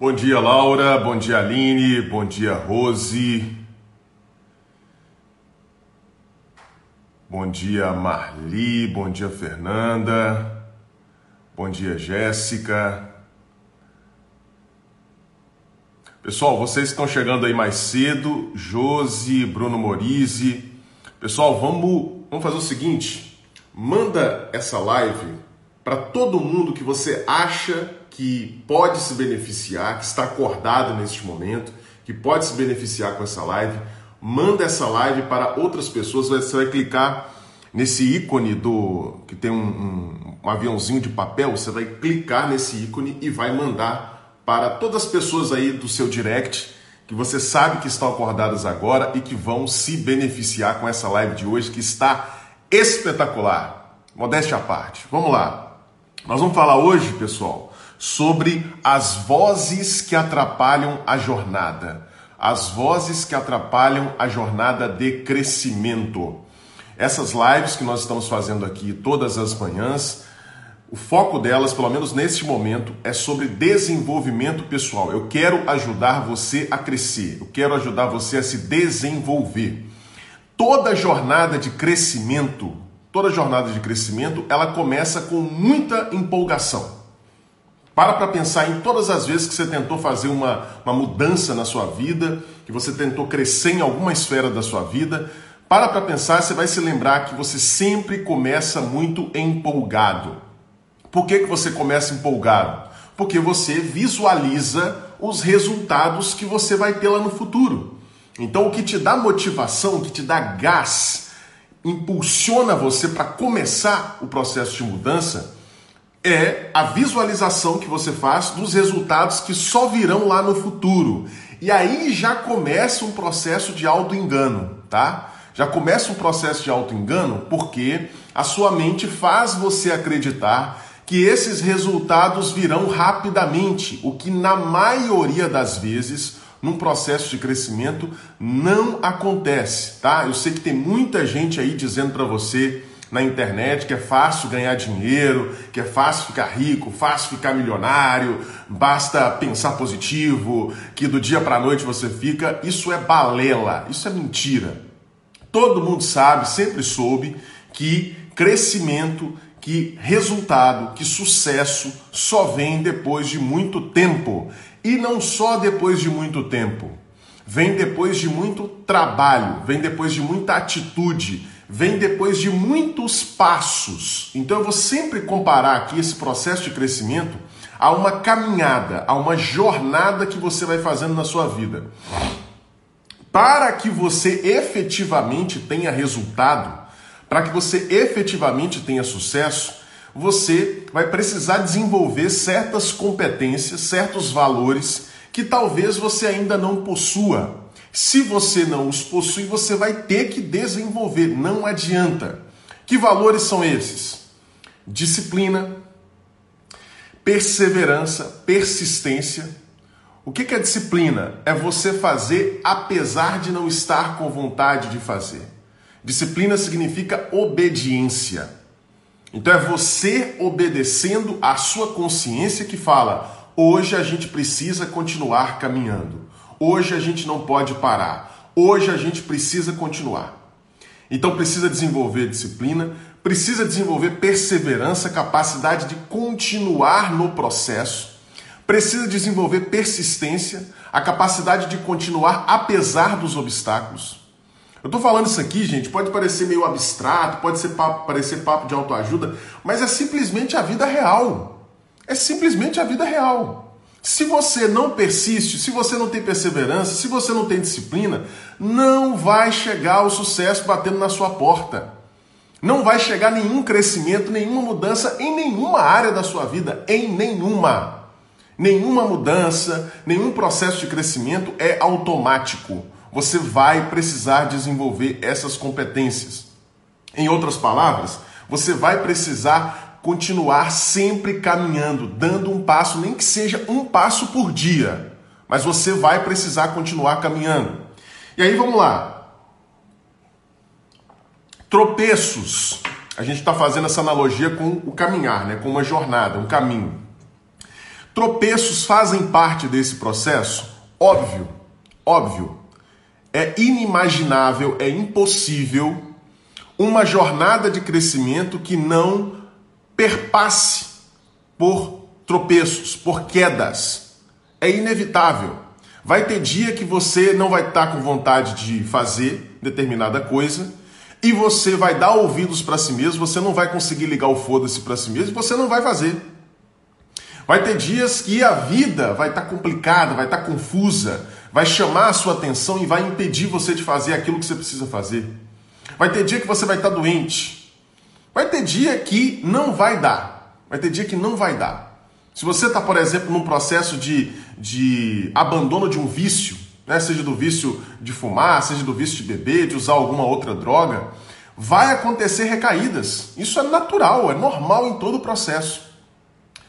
Bom dia, Laura. Bom dia, Aline. Bom dia, Rose. Bom dia, Marli. Bom dia, Fernanda. Bom dia, Jéssica. Pessoal, vocês estão chegando aí mais cedo. Josi, Bruno Morise. Pessoal, vamos, vamos fazer o seguinte: manda essa live para todo mundo que você acha que pode se beneficiar, que está acordado neste momento, que pode se beneficiar com essa live, manda essa live para outras pessoas. Você vai clicar nesse ícone do que tem um, um, um aviãozinho de papel, você vai clicar nesse ícone e vai mandar para todas as pessoas aí do seu direct que você sabe que estão acordadas agora e que vão se beneficiar com essa live de hoje que está espetacular. Modéstia à parte. Vamos lá. Nós vamos falar hoje, pessoal, sobre as vozes que atrapalham a jornada. As vozes que atrapalham a jornada de crescimento. Essas lives que nós estamos fazendo aqui todas as manhãs, o foco delas, pelo menos neste momento, é sobre desenvolvimento pessoal. Eu quero ajudar você a crescer, eu quero ajudar você a se desenvolver. Toda jornada de crescimento, toda jornada de crescimento, ela começa com muita empolgação. Para para pensar em todas as vezes que você tentou fazer uma, uma mudança na sua vida, que você tentou crescer em alguma esfera da sua vida. Para para pensar, você vai se lembrar que você sempre começa muito empolgado. Por que, que você começa empolgado? Porque você visualiza os resultados que você vai ter lá no futuro. Então, o que te dá motivação, o que te dá gás, impulsiona você para começar o processo de mudança é a visualização que você faz dos resultados que só virão lá no futuro. E aí já começa um processo de auto-engano, tá? Já começa um processo de auto-engano porque a sua mente faz você acreditar que esses resultados virão rapidamente, o que na maioria das vezes num processo de crescimento não acontece, tá? Eu sei que tem muita gente aí dizendo para você na internet que é fácil ganhar dinheiro, que é fácil ficar rico, fácil ficar milionário, basta pensar positivo, que do dia para a noite você fica. Isso é balela, isso é mentira. Todo mundo sabe, sempre soube que crescimento, que resultado, que sucesso só vem depois de muito tempo. E não só depois de muito tempo. Vem depois de muito trabalho, vem depois de muita atitude, vem depois de muitos passos. Então eu vou sempre comparar aqui esse processo de crescimento a uma caminhada, a uma jornada que você vai fazendo na sua vida. Para que você efetivamente tenha resultado, para que você efetivamente tenha sucesso, você vai precisar desenvolver certas competências, certos valores que talvez você ainda não possua. Se você não os possui, você vai ter que desenvolver, não adianta. Que valores são esses? Disciplina, perseverança, persistência. O que é disciplina? É você fazer apesar de não estar com vontade de fazer. Disciplina significa obediência. Então é você obedecendo à sua consciência que fala: hoje a gente precisa continuar caminhando. Hoje a gente não pode parar. Hoje a gente precisa continuar. Então precisa desenvolver disciplina, precisa desenvolver perseverança, capacidade de continuar no processo, precisa desenvolver persistência, a capacidade de continuar apesar dos obstáculos. Eu estou falando isso aqui, gente, pode parecer meio abstrato, pode ser papo, parecer papo de autoajuda, mas é simplesmente a vida real. É simplesmente a vida real. Se você não persiste, se você não tem perseverança, se você não tem disciplina, não vai chegar o sucesso batendo na sua porta. Não vai chegar nenhum crescimento, nenhuma mudança em nenhuma área da sua vida, em nenhuma. Nenhuma mudança, nenhum processo de crescimento é automático. Você vai precisar desenvolver essas competências. Em outras palavras, você vai precisar continuar sempre caminhando, dando um passo, nem que seja um passo por dia, mas você vai precisar continuar caminhando. E aí vamos lá. Tropeços. A gente está fazendo essa analogia com o caminhar, né? com uma jornada, um caminho. Tropeços fazem parte desse processo? Óbvio, óbvio. É inimaginável, é impossível uma jornada de crescimento que não perpasse por tropeços, por quedas. É inevitável. Vai ter dia que você não vai estar com vontade de fazer determinada coisa e você vai dar ouvidos para si mesmo, você não vai conseguir ligar o foda-se para si mesmo você não vai fazer. Vai ter dias que a vida vai estar complicada, vai estar confusa, vai chamar a sua atenção e vai impedir você de fazer aquilo que você precisa fazer. Vai ter dia que você vai estar doente. Vai ter dia que não vai dar. Vai ter dia que não vai dar. Se você está, por exemplo, num processo de, de abandono de um vício, né? seja do vício de fumar, seja do vício de beber, de usar alguma outra droga, vai acontecer recaídas. Isso é natural, é normal em todo o processo.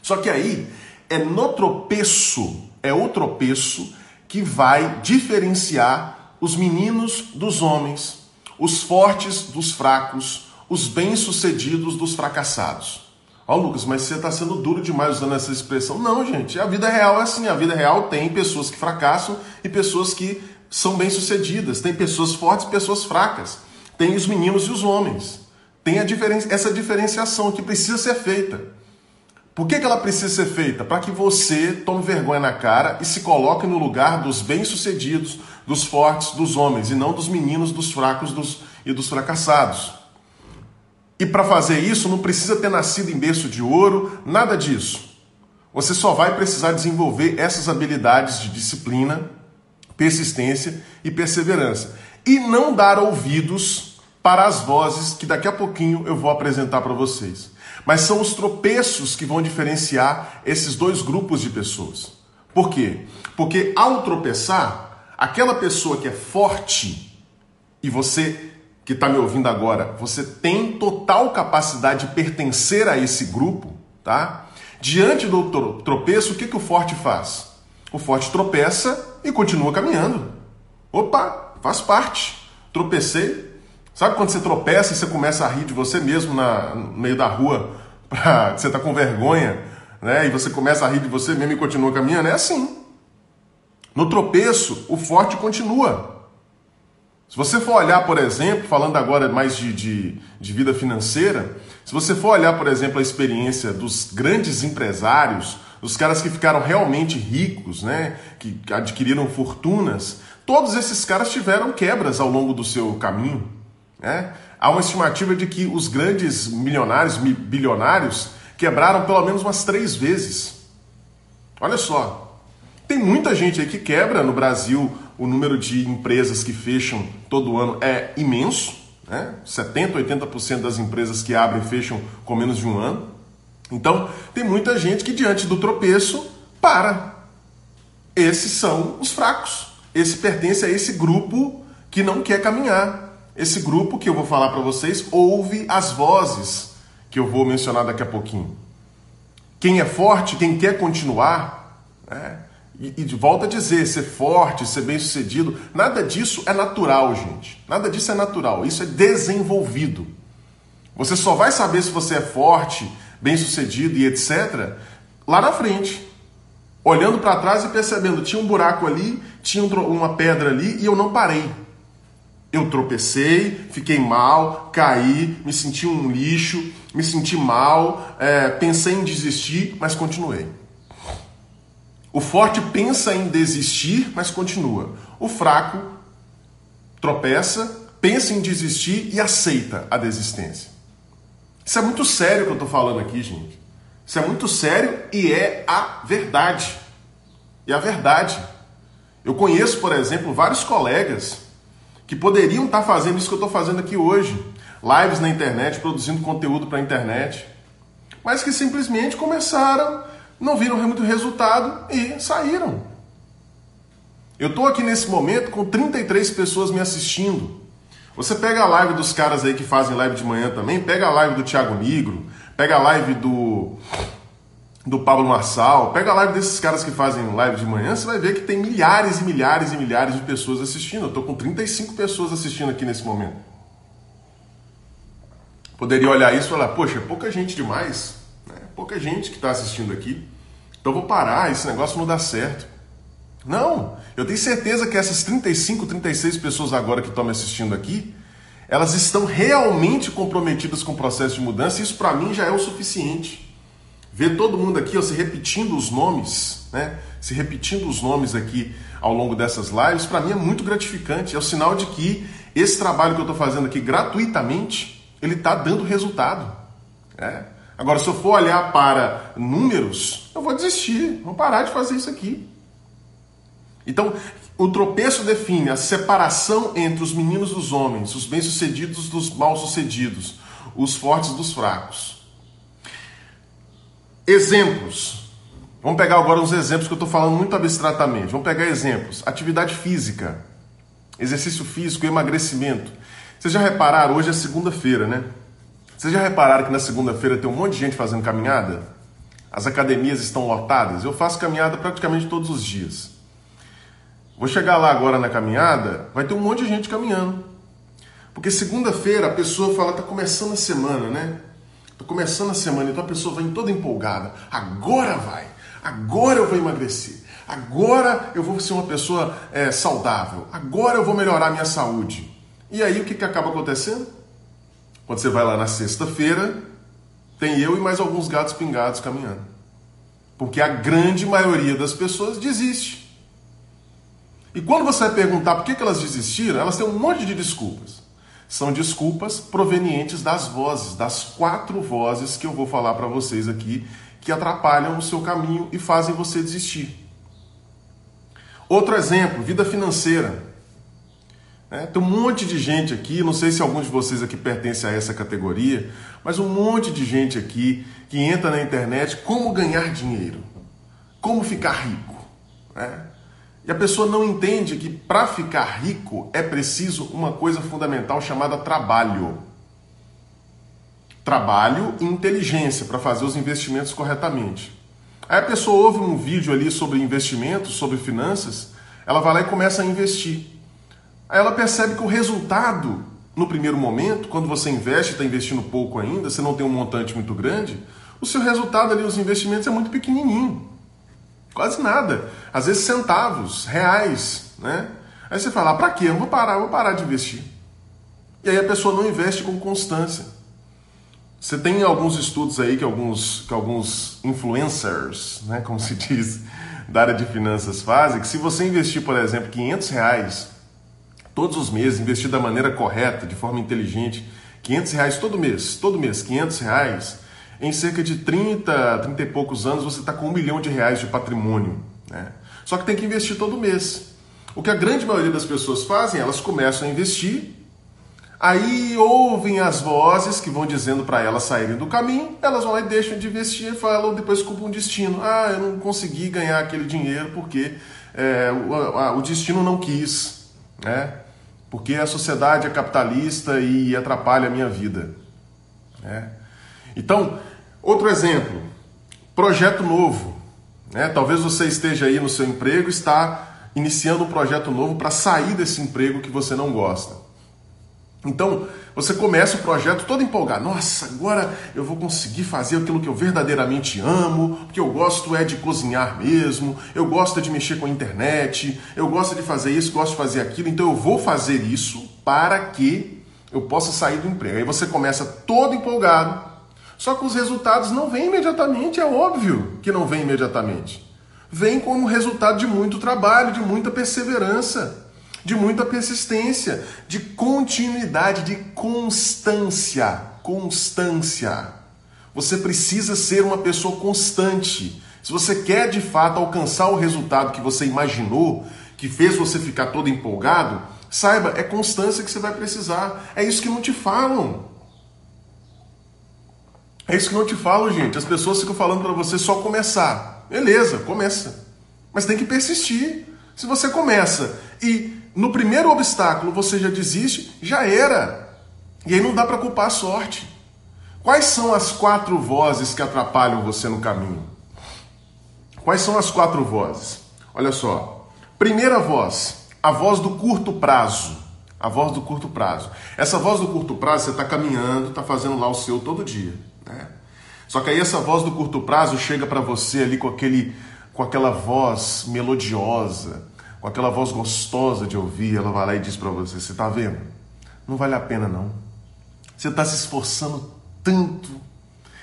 Só que aí é no tropeço, é o tropeço que vai diferenciar os meninos dos homens, os fortes dos fracos, os bem-sucedidos dos fracassados. Ó, oh, Lucas, mas você está sendo duro demais usando essa expressão. Não, gente, a vida real é assim. A vida real tem pessoas que fracassam e pessoas que são bem-sucedidas. Tem pessoas fortes e pessoas fracas. Tem os meninos e os homens. Tem diferen essa diferenciação que precisa ser feita. Por que, que ela precisa ser feita? Para que você tome vergonha na cara e se coloque no lugar dos bem-sucedidos, dos fortes, dos homens, e não dos meninos, dos fracos dos, e dos fracassados. E para fazer isso, não precisa ter nascido em berço de ouro, nada disso. Você só vai precisar desenvolver essas habilidades de disciplina, persistência e perseverança. E não dar ouvidos para as vozes que daqui a pouquinho eu vou apresentar para vocês. Mas são os tropeços que vão diferenciar esses dois grupos de pessoas. Por quê? Porque ao tropeçar, Aquela pessoa que é forte e você que está me ouvindo agora, você tem total capacidade de pertencer a esse grupo, tá? Diante do tropeço, o que, que o forte faz? O forte tropeça e continua caminhando. Opa, faz parte. Tropecei. Sabe quando você tropeça e você começa a rir de você mesmo na, no meio da rua, pra, você está com vergonha, né? E você começa a rir de você mesmo e continua caminhando? É assim. No tropeço, o forte continua. Se você for olhar, por exemplo, falando agora mais de, de, de, vida financeira, se você for olhar, por exemplo, a experiência dos grandes empresários, dos caras que ficaram realmente ricos, né, que adquiriram fortunas, todos esses caras tiveram quebras ao longo do seu caminho. Né? Há uma estimativa de que os grandes milionários, bilionários, quebraram pelo menos umas três vezes. Olha só, tem muita gente aí que quebra no Brasil. O número de empresas que fecham todo ano é imenso. Né? 70%, 80% das empresas que abrem fecham com menos de um ano. Então, tem muita gente que diante do tropeço para. Esses são os fracos. Esse pertence a esse grupo que não quer caminhar. Esse grupo que eu vou falar para vocês ouve as vozes que eu vou mencionar daqui a pouquinho. Quem é forte, quem quer continuar, né? E, e volta a dizer, ser forte, ser bem sucedido, nada disso é natural, gente. Nada disso é natural, isso é desenvolvido. Você só vai saber se você é forte, bem sucedido e etc. lá na frente. Olhando para trás e percebendo, tinha um buraco ali, tinha uma pedra ali e eu não parei. Eu tropecei, fiquei mal, caí, me senti um lixo, me senti mal, é, pensei em desistir, mas continuei. O forte pensa em desistir, mas continua. O fraco tropeça, pensa em desistir e aceita a desistência. Isso é muito sério que eu estou falando aqui, gente. Isso é muito sério e é a verdade. E a verdade. Eu conheço, por exemplo, vários colegas que poderiam estar fazendo isso que eu estou fazendo aqui hoje. Lives na internet, produzindo conteúdo para a internet. Mas que simplesmente começaram não viram muito resultado e saíram. Eu estou aqui nesse momento com 33 pessoas me assistindo. Você pega a live dos caras aí que fazem live de manhã também, pega a live do Thiago Nigro, pega a live do do Pablo Marçal, pega a live desses caras que fazem live de manhã, você vai ver que tem milhares e milhares e milhares de pessoas assistindo. Eu estou com 35 pessoas assistindo aqui nesse momento. Poderia olhar isso e falar, poxa, é pouca gente demais? Pouca gente que está assistindo aqui. Então vou parar, esse negócio não dá certo. Não, eu tenho certeza que essas 35, 36 pessoas agora que estão me assistindo aqui, elas estão realmente comprometidas com o processo de mudança, e isso para mim já é o suficiente. Ver todo mundo aqui ó, se repetindo os nomes, né? Se repetindo os nomes aqui ao longo dessas lives, para mim é muito gratificante. É o sinal de que esse trabalho que eu estou fazendo aqui gratuitamente, ele está dando resultado. É. Agora, se eu for olhar para números, eu vou desistir, vou parar de fazer isso aqui. Então, o tropeço define a separação entre os meninos dos homens, os bem-sucedidos dos mal-sucedidos, os fortes dos fracos. Exemplos. Vamos pegar agora uns exemplos que eu estou falando muito abstratamente. Vamos pegar exemplos. Atividade física, exercício físico, emagrecimento. Vocês já repararam, hoje é segunda-feira, né? Vocês já repararam que na segunda-feira tem um monte de gente fazendo caminhada? As academias estão lotadas? Eu faço caminhada praticamente todos os dias. Vou chegar lá agora na caminhada, vai ter um monte de gente caminhando. Porque segunda-feira a pessoa fala, tá começando a semana, né? Tá começando a semana, então a pessoa vem toda empolgada. Agora vai, agora eu vou emagrecer, agora eu vou ser uma pessoa é, saudável, agora eu vou melhorar a minha saúde. E aí o que, que acaba acontecendo? Quando você vai lá na sexta-feira, tem eu e mais alguns gatos pingados caminhando. Porque a grande maioria das pessoas desiste. E quando você vai perguntar por que, elas desistiram, elas têm um monte de desculpas. São desculpas provenientes das vozes, das quatro vozes que eu vou falar para vocês aqui, que atrapalham o seu caminho e fazem você desistir. Outro exemplo, vida financeira. É, tem um monte de gente aqui, não sei se algum de vocês aqui pertence a essa categoria, mas um monte de gente aqui que entra na internet como ganhar dinheiro, como ficar rico. Né? E a pessoa não entende que para ficar rico é preciso uma coisa fundamental chamada trabalho. Trabalho e inteligência para fazer os investimentos corretamente. Aí a pessoa ouve um vídeo ali sobre investimentos, sobre finanças, ela vai lá e começa a investir. Aí ela percebe que o resultado, no primeiro momento, quando você investe, está investindo pouco ainda, você não tem um montante muito grande, o seu resultado ali, os investimentos, é muito pequenininho. Quase nada. Às vezes centavos, reais, né? Aí você fala, ah, para quê? Eu vou parar, eu vou parar de investir. E aí a pessoa não investe com constância. Você tem alguns estudos aí que alguns, que alguns influencers, né, como se diz, da área de finanças fazem, que se você investir, por exemplo, 500 reais todos os meses, investir da maneira correta, de forma inteligente, 500 reais todo mês, todo mês, 500 reais, em cerca de 30, 30 e poucos anos, você está com um milhão de reais de patrimônio. Né? Só que tem que investir todo mês. O que a grande maioria das pessoas fazem, elas começam a investir, aí ouvem as vozes que vão dizendo para elas saírem do caminho, elas vão lá e deixam de investir e falam, depois culpam o destino. Ah, eu não consegui ganhar aquele dinheiro porque é, o, a, o destino não quis, né? Porque a sociedade é capitalista e atrapalha a minha vida. Né? Então, outro exemplo, projeto novo. Né? Talvez você esteja aí no seu emprego e está iniciando um projeto novo para sair desse emprego que você não gosta. Então, você começa o projeto todo empolgado. Nossa, agora eu vou conseguir fazer aquilo que eu verdadeiramente amo, porque eu gosto é de cozinhar mesmo, eu gosto de mexer com a internet, eu gosto de fazer isso, gosto de fazer aquilo, então eu vou fazer isso para que eu possa sair do emprego. Aí você começa todo empolgado, só que os resultados não vêm imediatamente, é óbvio que não vem imediatamente. Vem como resultado de muito trabalho, de muita perseverança, de muita persistência, de continuidade, de constância. Constância. Você precisa ser uma pessoa constante. Se você quer de fato alcançar o resultado que você imaginou, que fez você ficar todo empolgado, saiba, é constância que você vai precisar. É isso que não te falam. É isso que não te falo, gente. As pessoas ficam falando para você só começar. Beleza, começa. Mas tem que persistir. Se você começa e no primeiro obstáculo você já desiste, já era. E aí não dá para culpar a sorte. Quais são as quatro vozes que atrapalham você no caminho? Quais são as quatro vozes? Olha só. Primeira voz, a voz do curto prazo. A voz do curto prazo. Essa voz do curto prazo, você está caminhando, está fazendo lá o seu todo dia. Né? Só que aí essa voz do curto prazo chega para você ali com aquele com aquela voz melodiosa, com aquela voz gostosa de ouvir, ela vai lá e diz para você: "Você tá vendo? Não vale a pena não. Você está se esforçando tanto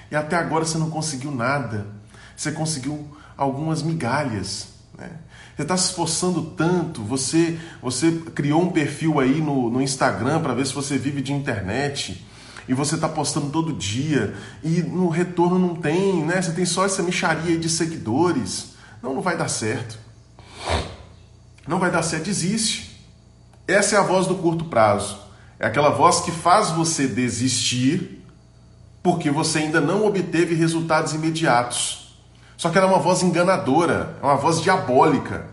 e até agora você não conseguiu nada. Você conseguiu algumas migalhas, né? Você está se esforçando tanto, você, você criou um perfil aí no, no Instagram para ver se você vive de internet e você está postando todo dia e no retorno não tem, né? Você tem só essa micharia de seguidores. Não, não vai dar certo. Não vai dar certo, desiste. Essa é a voz do curto prazo. É aquela voz que faz você desistir porque você ainda não obteve resultados imediatos. Só que ela é uma voz enganadora, é uma voz diabólica.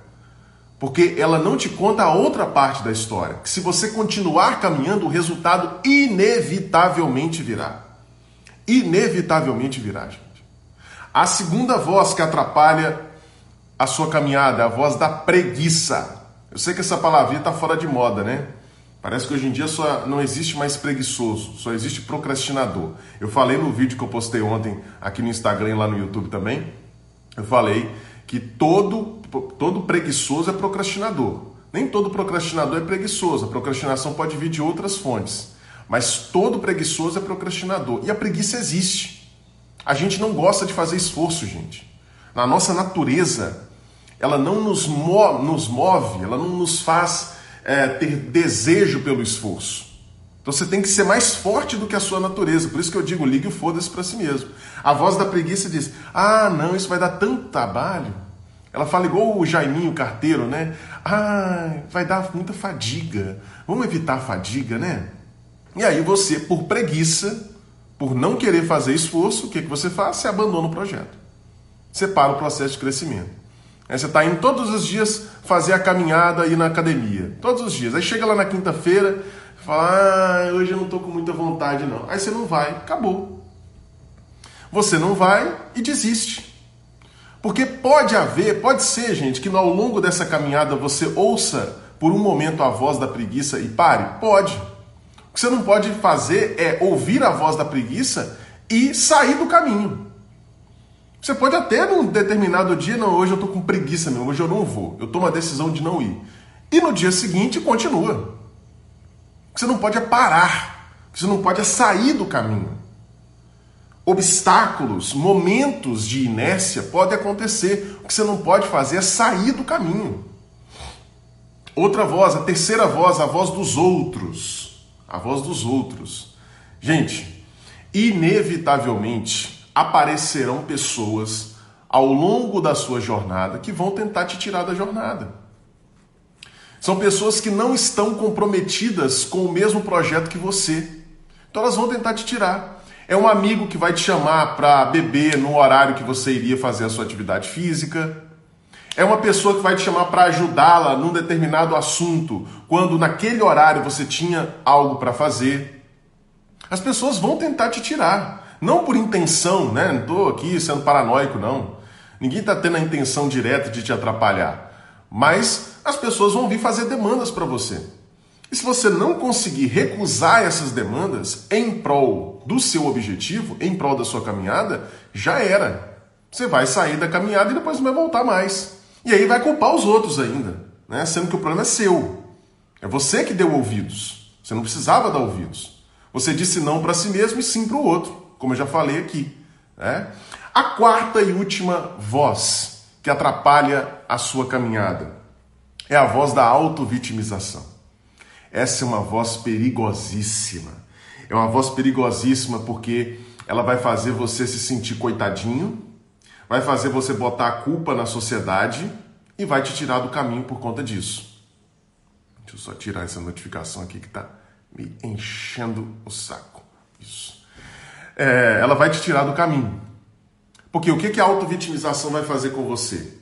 Porque ela não te conta a outra parte da história. Que se você continuar caminhando, o resultado inevitavelmente virá. Inevitavelmente virá, gente. A segunda voz que atrapalha a sua caminhada a voz da preguiça. Eu sei que essa palavrinha está fora de moda, né? Parece que hoje em dia só não existe mais preguiçoso, só existe procrastinador. Eu falei no vídeo que eu postei ontem aqui no Instagram e lá no YouTube também eu falei que todo, todo preguiçoso é procrastinador. Nem todo procrastinador é preguiçoso. A procrastinação pode vir de outras fontes. Mas todo preguiçoso é procrastinador. E a preguiça existe. A gente não gosta de fazer esforço, gente. Na nossa natureza, ela não nos, move, nos move ela não nos faz é, ter desejo pelo esforço. Então você tem que ser mais forte do que a sua natureza. Por isso que eu digo, ligue o foda-se para si mesmo. A voz da preguiça diz: Ah, não, isso vai dar tanto trabalho. Ela fala igual o Jaiminho carteiro, né? Ah, vai dar muita fadiga. Vamos evitar a fadiga, né? E aí você, por preguiça, por não querer fazer esforço, o que, que você faz? Você abandona o projeto. Você para o processo de crescimento. Aí você está indo todos os dias fazer a caminhada e na academia. Todos os dias. Aí chega lá na quinta-feira, fala, ah, hoje eu não estou com muita vontade não. Aí você não vai, acabou. Você não vai e desiste. Porque pode haver, pode ser, gente, que ao longo dessa caminhada você ouça por um momento a voz da preguiça e pare? Pode. O que você não pode fazer é ouvir a voz da preguiça e sair do caminho. Você pode até num determinado dia, não, hoje eu estou com preguiça mesmo, hoje eu não vou. Eu tomo a decisão de não ir. E no dia seguinte continua. O que você não pode é parar. O que você não pode é sair do caminho. Obstáculos, momentos de inércia podem acontecer. O que você não pode fazer é sair do caminho. Outra voz, a terceira voz, a voz dos outros. A voz dos outros. Gente, inevitavelmente aparecerão pessoas ao longo da sua jornada que vão tentar te tirar da jornada. São pessoas que não estão comprometidas com o mesmo projeto que você. Então elas vão tentar te tirar. É um amigo que vai te chamar para beber no horário que você iria fazer a sua atividade física. É uma pessoa que vai te chamar para ajudá-la num determinado assunto, quando naquele horário você tinha algo para fazer. As pessoas vão tentar te tirar. Não por intenção, né? Não estou aqui sendo paranoico, não. Ninguém está tendo a intenção direta de te atrapalhar. Mas as pessoas vão vir fazer demandas para você. E se você não conseguir recusar essas demandas em prol do seu objetivo, em prol da sua caminhada, já era. Você vai sair da caminhada e depois não vai voltar mais. E aí vai culpar os outros ainda, né? sendo que o problema é seu. É você que deu ouvidos. Você não precisava dar ouvidos. Você disse não para si mesmo e sim para o outro, como eu já falei aqui. Né? A quarta e última voz que atrapalha a sua caminhada. É a voz da auto-vitimização. Essa é uma voz perigosíssima. É uma voz perigosíssima porque ela vai fazer você se sentir coitadinho, vai fazer você botar a culpa na sociedade e vai te tirar do caminho por conta disso. Deixa eu só tirar essa notificação aqui que está me enchendo o saco. Isso. É, ela vai te tirar do caminho. Porque o que, que a auto-vitimização vai fazer com você?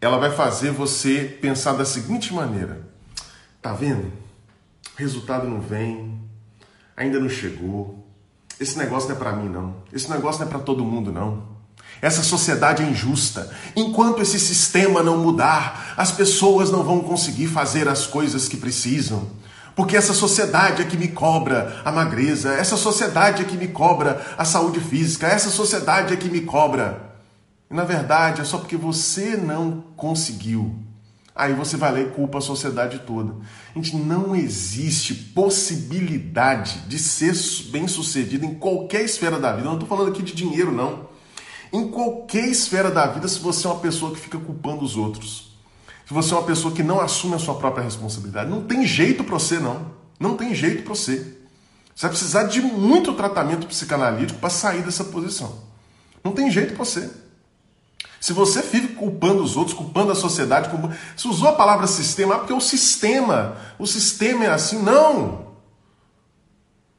Ela vai fazer você pensar da seguinte maneira: tá vendo? O resultado não vem, ainda não chegou. Esse negócio não é para mim, não. Esse negócio não é para todo mundo, não. Essa sociedade é injusta. Enquanto esse sistema não mudar, as pessoas não vão conseguir fazer as coisas que precisam. Porque essa sociedade é que me cobra a magreza, essa sociedade é que me cobra a saúde física, essa sociedade é que me cobra. E na verdade é só porque você não conseguiu. Aí você vai lá e culpa a sociedade toda. Gente, não existe possibilidade de ser bem sucedido em qualquer esfera da vida. Eu não estou falando aqui de dinheiro, não. Em qualquer esfera da vida, se você é uma pessoa que fica culpando os outros se você é uma pessoa que não assume a sua própria responsabilidade, não tem jeito para você, não. Não tem jeito para você. Você vai precisar de muito tratamento psicanalítico para sair dessa posição. Não tem jeito para você. Se você fica culpando os outros, culpando a sociedade, culpando... se usou a palavra sistema, ah, porque o sistema, o sistema é assim, não.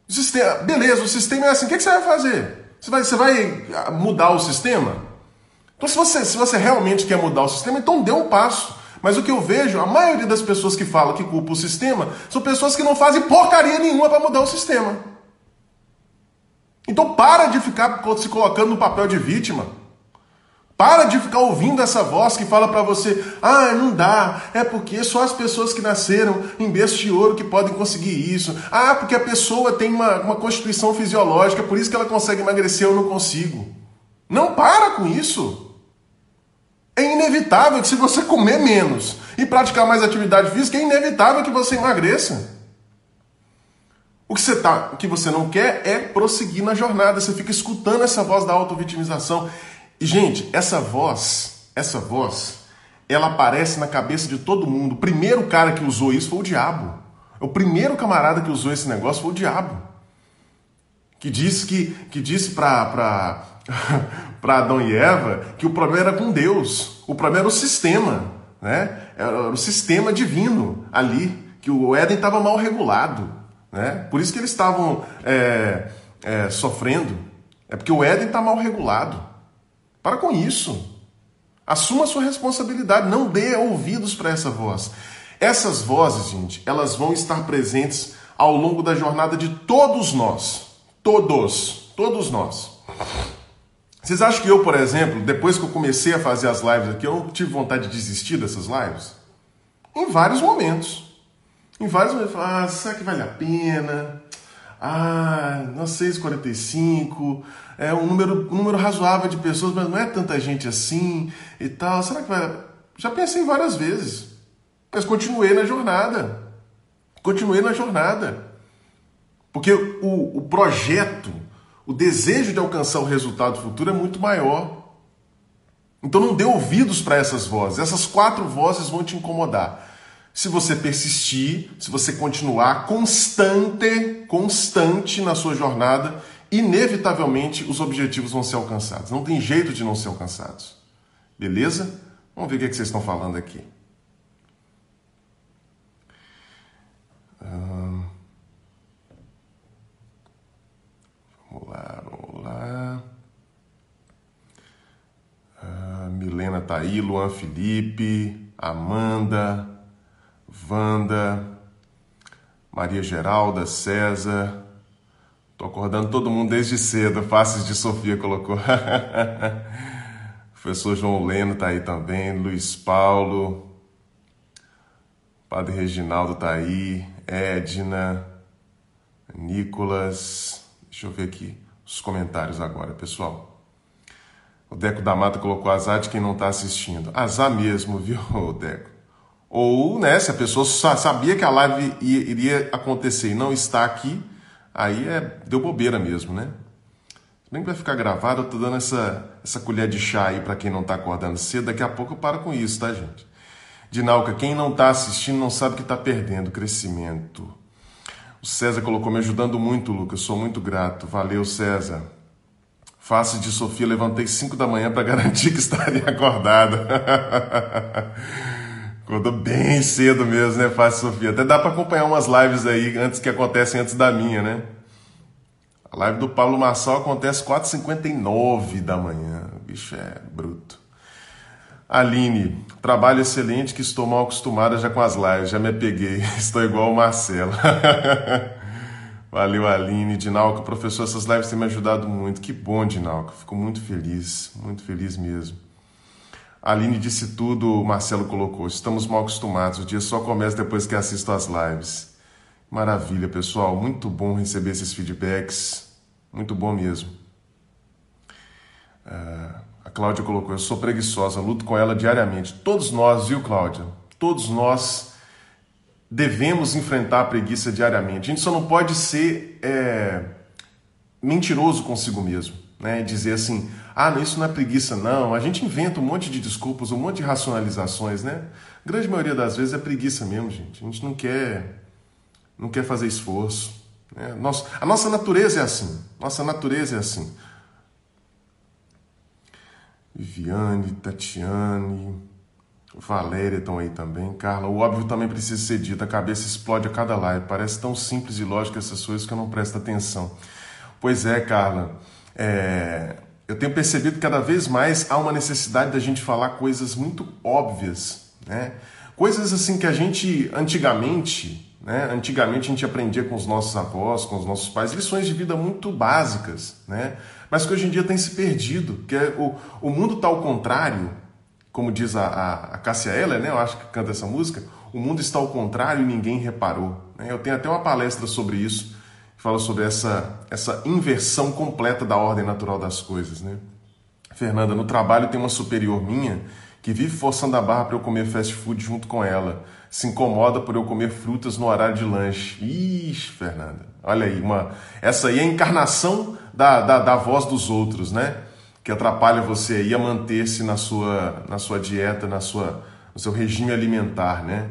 O sistema, beleza, o sistema é assim, o que, você vai fazer? Você vai, você vai ah, mudar o sistema? Então, se você, se você realmente quer mudar o sistema, então dê um passo. Mas o que eu vejo, a maioria das pessoas que falam que culpa o sistema são pessoas que não fazem porcaria nenhuma para mudar o sistema. Então para de ficar se colocando no papel de vítima. Para de ficar ouvindo essa voz que fala para você: ah, não dá, é porque só as pessoas que nasceram em berço de ouro que podem conseguir isso. Ah, porque a pessoa tem uma, uma constituição fisiológica, por isso que ela consegue emagrecer, eu não consigo. Não para com isso. Inevitável que se você comer menos e praticar mais atividade física, é inevitável que você emagreça. O que você, tá, o que você não quer é prosseguir na jornada. Você fica escutando essa voz da auto-vitimização. E, gente, essa voz, essa voz, ela aparece na cabeça de todo mundo. O primeiro cara que usou isso foi o diabo. O primeiro camarada que usou esse negócio foi o diabo. Que disse que, que disse para para Adão e Eva que o problema era com Deus, o problema era o sistema, né? Era o sistema divino ali, que o Éden estava mal regulado, né? Por isso que eles estavam é, é, sofrendo, é porque o Éden está mal regulado. Para com isso. Assuma sua responsabilidade, não dê ouvidos para essa voz. Essas vozes, gente, elas vão estar presentes ao longo da jornada de todos nós. Todos, todos nós. Vocês acham que eu, por exemplo, depois que eu comecei a fazer as lives aqui, eu não tive vontade de desistir dessas lives? Em vários momentos. Em vários momentos. Ah, será que vale a pena? Ah, não sei, 45. É um número, um número razoável de pessoas, mas não é tanta gente assim e tal. Será que vai. Já pensei várias vezes. Mas continuei na jornada. Continuei na jornada. Porque o, o projeto o desejo de alcançar o resultado futuro é muito maior. Então não dê ouvidos para essas vozes. Essas quatro vozes vão te incomodar. Se você persistir, se você continuar constante, constante na sua jornada, inevitavelmente os objetivos vão ser alcançados. Não tem jeito de não ser alcançados. Beleza? Vamos ver o que, é que vocês estão falando aqui. Vamos lá, vamos lá. Ah, Milena tá aí, Luan Felipe, Amanda, Wanda, Maria Geralda, César. Tô acordando todo mundo desde cedo. Faces de Sofia colocou. Professor João Leno tá aí também, Luiz Paulo, Padre Reginaldo tá aí, Edna, Nicolas. Deixa eu ver aqui os comentários agora, pessoal. O Deco da Mata colocou azar de quem não está assistindo. Azar mesmo, viu, Deco? Ou, né, se a pessoa sabia que a live iria acontecer e não está aqui, aí é, deu bobeira mesmo, né? Se bem que vai ficar gravado, eu tô dando essa, essa colher de chá aí para quem não está acordando cedo. Daqui a pouco eu paro com isso, tá, gente? Dinalca, quem não está assistindo não sabe que está perdendo crescimento. O César colocou me ajudando muito, Lucas. Sou muito grato. Valeu, César. Face de Sofia, levantei 5 da manhã para garantir que estaria acordada. Acordou bem cedo mesmo, né, Face Sofia? Até dá para acompanhar umas lives aí antes que acontecem antes da minha, né? A live do Paulo Marçal acontece 4h59 da manhã. O bicho é bruto. Aline, trabalho excelente que estou mal acostumada já com as lives, já me peguei, estou igual o Marcelo. Valeu, Aline, Dinalco, professor, essas lives têm me ajudado muito. Que bom, Dinalco, fico muito feliz, muito feliz mesmo. Aline disse tudo, o Marcelo colocou, estamos mal acostumados, o dia só começa depois que assisto as lives. Maravilha, pessoal. Muito bom receber esses feedbacks. Muito bom mesmo. Uh, Cláudia colocou: Eu sou preguiçosa, luto com ela diariamente. Todos nós, viu, Cláudia? Todos nós devemos enfrentar a preguiça diariamente. A gente só não pode ser é, mentiroso consigo mesmo, né? Dizer assim, ah, isso não é preguiça, não. A gente inventa um monte de desculpas, um monte de racionalizações, né? A grande maioria das vezes é preguiça mesmo, gente. A gente não quer, não quer fazer esforço. Né? Nossa, a nossa natureza é assim. Nossa natureza é assim. Viviane, Tatiane, Valéria estão aí também. Carla, o óbvio também precisa ser dito. A cabeça explode a cada live. Parece tão simples e lógico essas coisas que eu não presto atenção. Pois é, Carla. É, eu tenho percebido que cada vez mais há uma necessidade da gente falar coisas muito óbvias, né? Coisas assim que a gente antigamente, né? Antigamente a gente aprendia com os nossos avós, com os nossos pais, lições de vida muito básicas, né? Mas que hoje em dia tem se perdido, que é o, o mundo está ao contrário, como diz a, a, a Cássia Eller, né? Eu acho que canta essa música, o mundo está ao contrário e ninguém reparou. Né? Eu tenho até uma palestra sobre isso fala sobre essa, essa inversão completa da ordem natural das coisas, né? Fernanda, no trabalho tem uma superior minha que vive forçando a barra para eu comer fast food junto com ela. Se incomoda por eu comer frutas no horário de lanche. Ixi, Fernanda, olha aí, uma... essa aí é a encarnação da, da, da voz dos outros, né? Que atrapalha você aí a manter-se na sua, na sua dieta, na sua, no seu regime alimentar, né?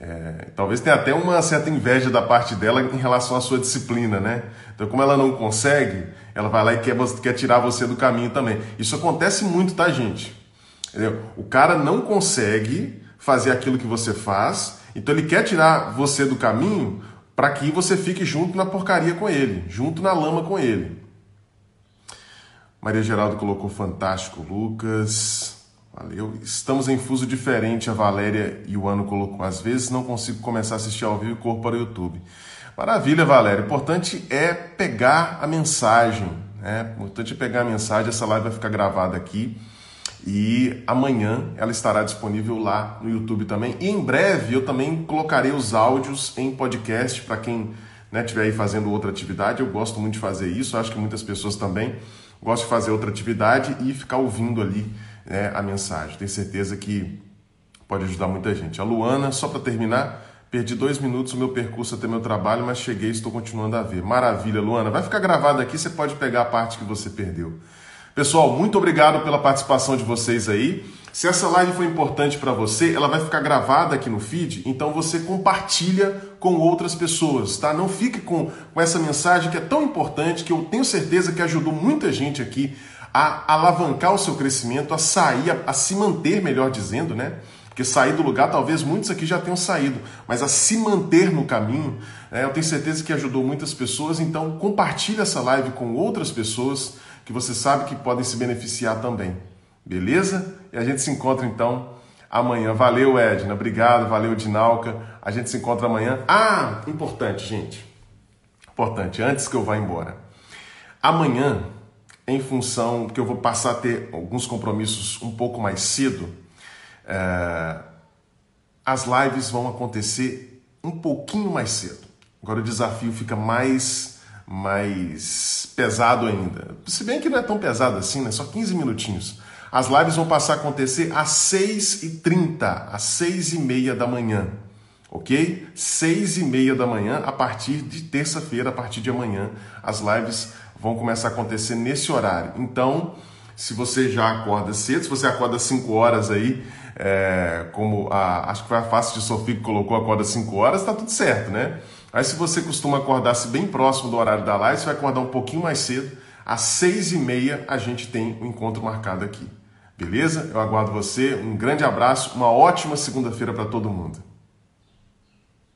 É, talvez tenha até uma certa inveja da parte dela em relação à sua disciplina, né? Então, como ela não consegue, ela vai lá e quer, quer tirar você do caminho também. Isso acontece muito, tá, gente? Entendeu? O cara não consegue fazer aquilo que você faz, então ele quer tirar você do caminho para que você fique junto na porcaria com ele, junto na lama com ele. Maria Geraldo colocou fantástico, Lucas. Valeu. Estamos em fuso diferente, a Valéria e o Ano colocou. Às vezes não consigo começar a assistir ao vivo e corpo para o YouTube. Maravilha, Valéria. Importante é pegar a mensagem. Né? Importante é pegar a mensagem. Essa live vai ficar gravada aqui. E amanhã ela estará disponível lá no YouTube também. E em breve eu também colocarei os áudios em podcast para quem né, estiver aí fazendo outra atividade. Eu gosto muito de fazer isso, acho que muitas pessoas também gostam de fazer outra atividade e ficar ouvindo ali né, a mensagem. Tenho certeza que pode ajudar muita gente. A Luana, só para terminar, perdi dois minutos o meu percurso até meu trabalho, mas cheguei e estou continuando a ver. Maravilha, Luana. Vai ficar gravado aqui, você pode pegar a parte que você perdeu. Pessoal, muito obrigado pela participação de vocês aí. Se essa live foi importante para você, ela vai ficar gravada aqui no feed, então você compartilha com outras pessoas, tá? Não fique com, com essa mensagem que é tão importante, que eu tenho certeza que ajudou muita gente aqui a alavancar o seu crescimento, a sair, a, a se manter, melhor dizendo, né? Porque sair do lugar, talvez muitos aqui já tenham saído, mas a se manter no caminho, né? eu tenho certeza que ajudou muitas pessoas. Então, compartilhe essa live com outras pessoas que você sabe que podem se beneficiar também. Beleza? E a gente se encontra então amanhã. Valeu, Edna. Obrigado. Valeu, Dinalca. A gente se encontra amanhã. Ah, importante, gente. Importante, antes que eu vá embora. Amanhã em função que eu vou passar a ter alguns compromissos um pouco mais cedo, é, as lives vão acontecer um pouquinho mais cedo. Agora o desafio fica mais mais pesado ainda. Se bem que não é tão pesado assim, né? Só 15 minutinhos. As lives vão passar a acontecer às 6h30, às 6h30 da manhã. Ok? 6h30 da manhã, a partir de terça-feira, a partir de amanhã, as lives vão começar a acontecer nesse horário. Então, se você já acorda cedo, se você acorda 5 horas aí, é, como a, acho que foi a face de Sofia que colocou, acorda 5 horas, está tudo certo, né? Aí se você costuma acordar-se bem próximo do horário da live, você vai acordar um pouquinho mais cedo, às 6 e meia a gente tem o um encontro marcado aqui. Beleza? Eu aguardo você, um grande abraço, uma ótima segunda-feira para todo mundo.